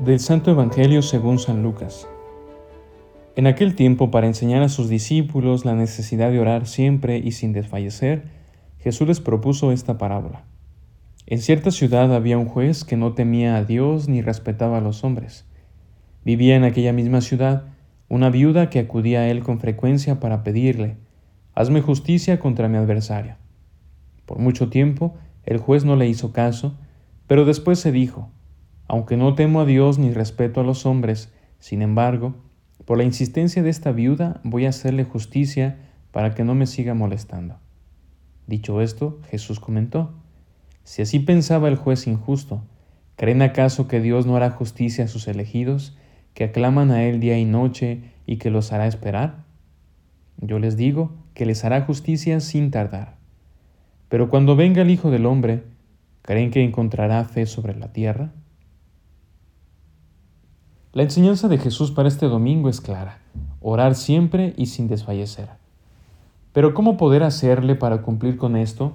Del Santo Evangelio según San Lucas. En aquel tiempo, para enseñar a sus discípulos la necesidad de orar siempre y sin desfallecer, Jesús les propuso esta parábola. En cierta ciudad había un juez que no temía a Dios ni respetaba a los hombres. Vivía en aquella misma ciudad una viuda que acudía a él con frecuencia para pedirle, Hazme justicia contra mi adversario. Por mucho tiempo el juez no le hizo caso, pero después se dijo, Aunque no temo a Dios ni respeto a los hombres, sin embargo, por la insistencia de esta viuda voy a hacerle justicia para que no me siga molestando. Dicho esto, Jesús comentó, Si así pensaba el juez injusto, ¿creen acaso que Dios no hará justicia a sus elegidos, que aclaman a Él día y noche y que los hará esperar? Yo les digo que les hará justicia sin tardar. Pero cuando venga el Hijo del Hombre, ¿creen que encontrará fe sobre la tierra? La enseñanza de Jesús para este domingo es clara, orar siempre y sin desfallecer. Pero ¿cómo poder hacerle para cumplir con esto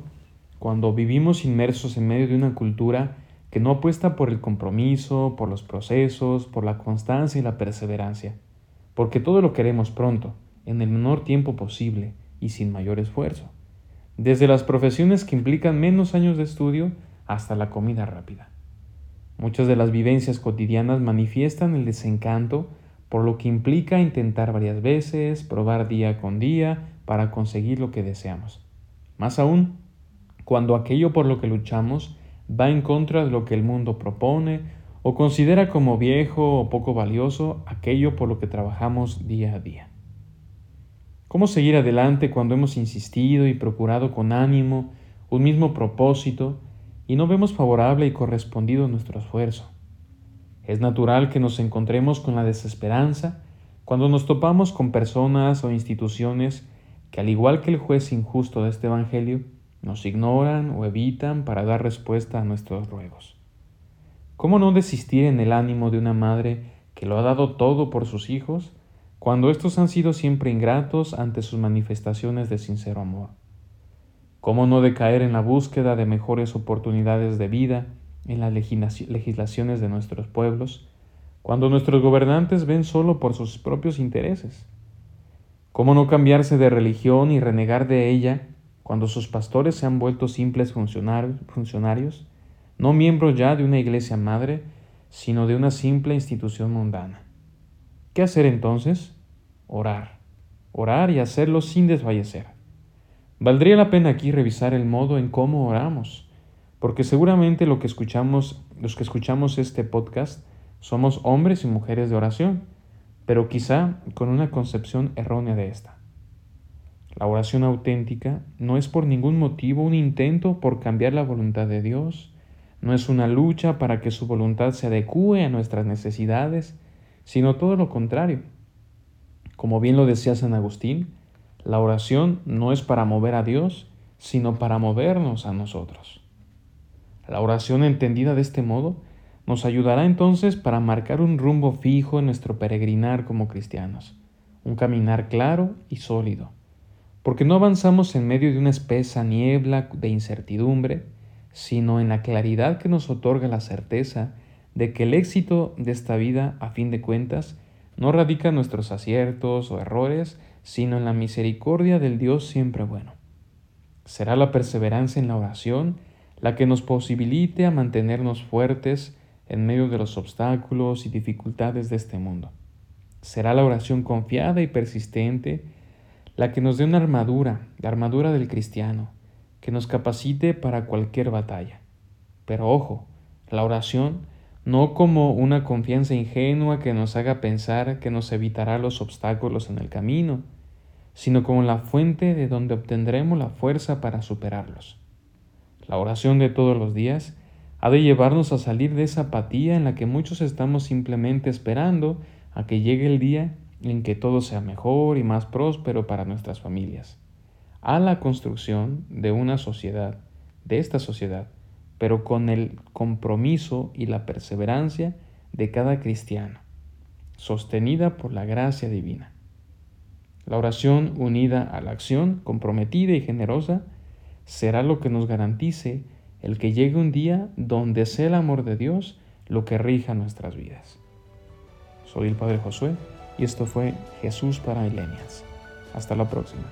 cuando vivimos inmersos en medio de una cultura que no apuesta por el compromiso, por los procesos, por la constancia y la perseverancia? Porque todo lo queremos pronto, en el menor tiempo posible y sin mayor esfuerzo. Desde las profesiones que implican menos años de estudio hasta la comida rápida. Muchas de las vivencias cotidianas manifiestan el desencanto por lo que implica intentar varias veces, probar día con día para conseguir lo que deseamos. Más aún, cuando aquello por lo que luchamos va en contra de lo que el mundo propone o considera como viejo o poco valioso aquello por lo que trabajamos día a día. ¿Cómo seguir adelante cuando hemos insistido y procurado con ánimo un mismo propósito y no vemos favorable y correspondido nuestro esfuerzo. Es natural que nos encontremos con la desesperanza cuando nos topamos con personas o instituciones que, al igual que el juez injusto de este Evangelio, nos ignoran o evitan para dar respuesta a nuestros ruegos. ¿Cómo no desistir en el ánimo de una madre que lo ha dado todo por sus hijos cuando estos han sido siempre ingratos ante sus manifestaciones de sincero amor? ¿Cómo no decaer en la búsqueda de mejores oportunidades de vida en las legislaciones de nuestros pueblos, cuando nuestros gobernantes ven solo por sus propios intereses? ¿Cómo no cambiarse de religión y renegar de ella cuando sus pastores se han vuelto simples funcionarios, no miembros ya de una iglesia madre, sino de una simple institución mundana? ¿Qué hacer entonces? Orar. Orar y hacerlo sin desfallecer. Valdría la pena aquí revisar el modo en cómo oramos, porque seguramente lo que escuchamos, los que escuchamos este podcast somos hombres y mujeres de oración, pero quizá con una concepción errónea de esta. La oración auténtica no es por ningún motivo un intento por cambiar la voluntad de Dios, no es una lucha para que su voluntad se adecue a nuestras necesidades, sino todo lo contrario. Como bien lo decía San Agustín, la oración no es para mover a Dios, sino para movernos a nosotros. La oración entendida de este modo nos ayudará entonces para marcar un rumbo fijo en nuestro peregrinar como cristianos, un caminar claro y sólido, porque no avanzamos en medio de una espesa niebla de incertidumbre, sino en la claridad que nos otorga la certeza de que el éxito de esta vida, a fin de cuentas, no radica en nuestros aciertos o errores, sino en la misericordia del Dios siempre bueno. Será la perseverancia en la oración la que nos posibilite a mantenernos fuertes en medio de los obstáculos y dificultades de este mundo. Será la oración confiada y persistente la que nos dé una armadura, la armadura del cristiano, que nos capacite para cualquier batalla. Pero ojo, la oración no como una confianza ingenua que nos haga pensar que nos evitará los obstáculos en el camino, sino como la fuente de donde obtendremos la fuerza para superarlos. La oración de todos los días ha de llevarnos a salir de esa apatía en la que muchos estamos simplemente esperando a que llegue el día en que todo sea mejor y más próspero para nuestras familias, a la construcción de una sociedad, de esta sociedad, pero con el compromiso y la perseverancia de cada cristiano, sostenida por la gracia divina. La oración unida a la acción, comprometida y generosa, será lo que nos garantice el que llegue un día donde sea el amor de Dios lo que rija nuestras vidas. Soy el Padre Josué y esto fue Jesús para Milenias. Hasta la próxima.